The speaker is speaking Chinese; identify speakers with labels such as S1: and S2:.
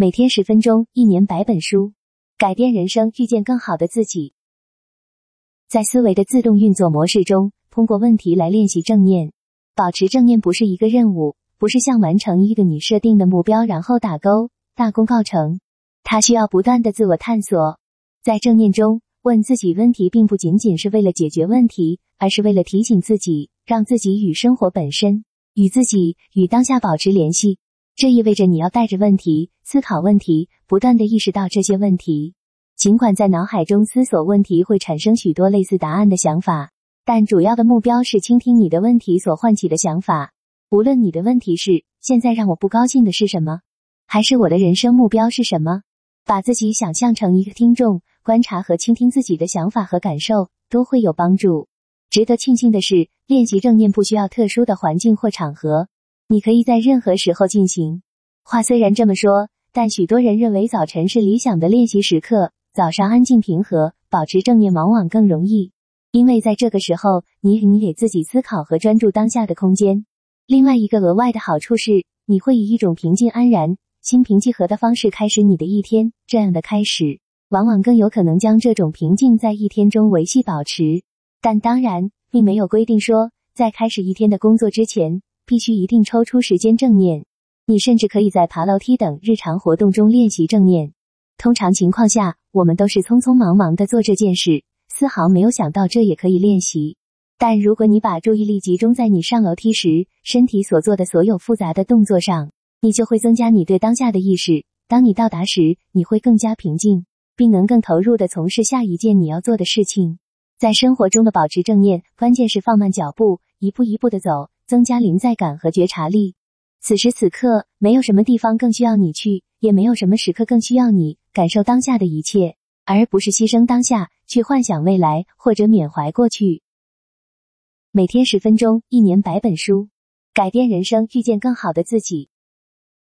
S1: 每天十分钟，一年百本书，改变人生，遇见更好的自己。在思维的自动运作模式中，通过问题来练习正念。保持正念不是一个任务，不是像完成一个你设定的目标然后打勾，大功告成。它需要不断的自我探索。在正念中，问自己问题，并不仅仅是为了解决问题，而是为了提醒自己，让自己与生活本身、与自己、与当下保持联系。这意味着你要带着问题思考问题，不断的意识到这些问题。尽管在脑海中思索问题会产生许多类似答案的想法，但主要的目标是倾听你的问题所唤起的想法。无论你的问题是现在让我不高兴的是什么，还是我的人生目标是什么，把自己想象成一个听众，观察和倾听自己的想法和感受，都会有帮助。值得庆幸的是，练习正念不需要特殊的环境或场合。你可以在任何时候进行。话虽然这么说，但许多人认为早晨是理想的练习时刻。早上安静平和，保持正念往往更容易，因为在这个时候，你你给自己思考和专注当下的空间。另外一个额外的好处是，你会以一种平静安然、心平气和的方式开始你的一天。这样的开始，往往更有可能将这种平静在一天中维系保持。但当然，并没有规定说，在开始一天的工作之前。必须一定抽出时间正念。你甚至可以在爬楼梯等日常活动中练习正念。通常情况下，我们都是匆匆忙忙的做这件事，丝毫没有想到这也可以练习。但如果你把注意力集中在你上楼梯时身体所做的所有复杂的动作上，你就会增加你对当下的意识。当你到达时，你会更加平静，并能更投入的从事下一件你要做的事情。在生活中的保持正念，关键是放慢脚步，一步一步的走。增加临在感和觉察力。此时此刻，没有什么地方更需要你去，也没有什么时刻更需要你感受当下的一切，而不是牺牲当下去幻想未来或者缅怀过去。每天十分钟，一年百本书，改变人生，遇见更好的自己。